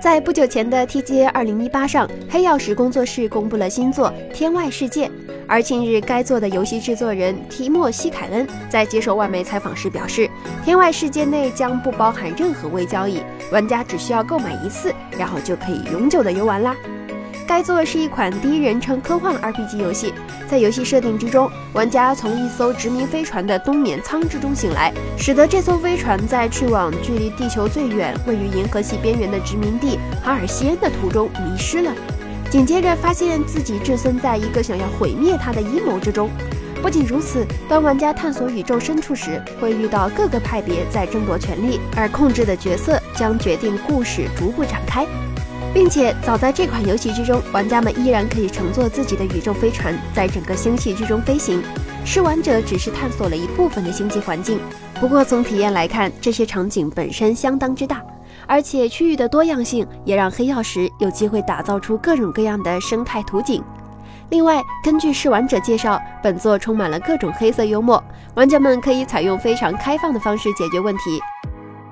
在不久前的 TGA 2018上，黑曜石工作室公布了新作《天外世界》。而近日，该作的游戏制作人提莫西·凯恩在接受外媒采访时表示，《天外世界》内将不包含任何微交易，玩家只需要购买一次，然后就可以永久的游玩啦。该作是一款第一人称科幻 RPG 游戏，在游戏设定之中，玩家从一艘殖民飞船的冬眠舱之中醒来，使得这艘飞船在去往距离地球最远、位于银河系边缘的殖民地哈尔西恩的途中迷失了。紧接着，发现自己置身在一个想要毁灭它的阴谋之中。不仅如此，当玩家探索宇宙深处时，会遇到各个派别在争夺权力，而控制的角色将决定故事逐步展开。并且，早在这款游戏之中，玩家们依然可以乘坐自己的宇宙飞船，在整个星系之中飞行。试玩者只是探索了一部分的星际环境，不过从体验来看，这些场景本身相当之大，而且区域的多样性也让黑曜石有机会打造出各种各样的生态图景。另外，根据试玩者介绍，本作充满了各种黑色幽默，玩家们可以采用非常开放的方式解决问题。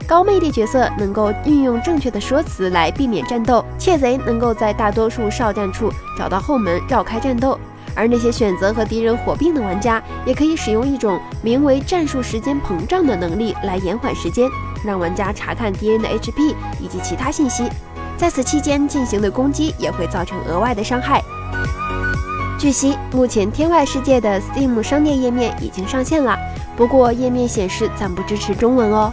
高魅力角色能够运用正确的说辞来避免战斗，窃贼能够在大多数哨站处找到后门绕开战斗，而那些选择和敌人火并的玩家，也可以使用一种名为“战术时间膨胀”的能力来延缓时间，让玩家查看敌人的 HP 以及其他信息，在此期间进行的攻击也会造成额外的伤害。据悉，目前《天外世界》的 Steam 商店页面已经上线了，不过页面显示暂不支持中文哦。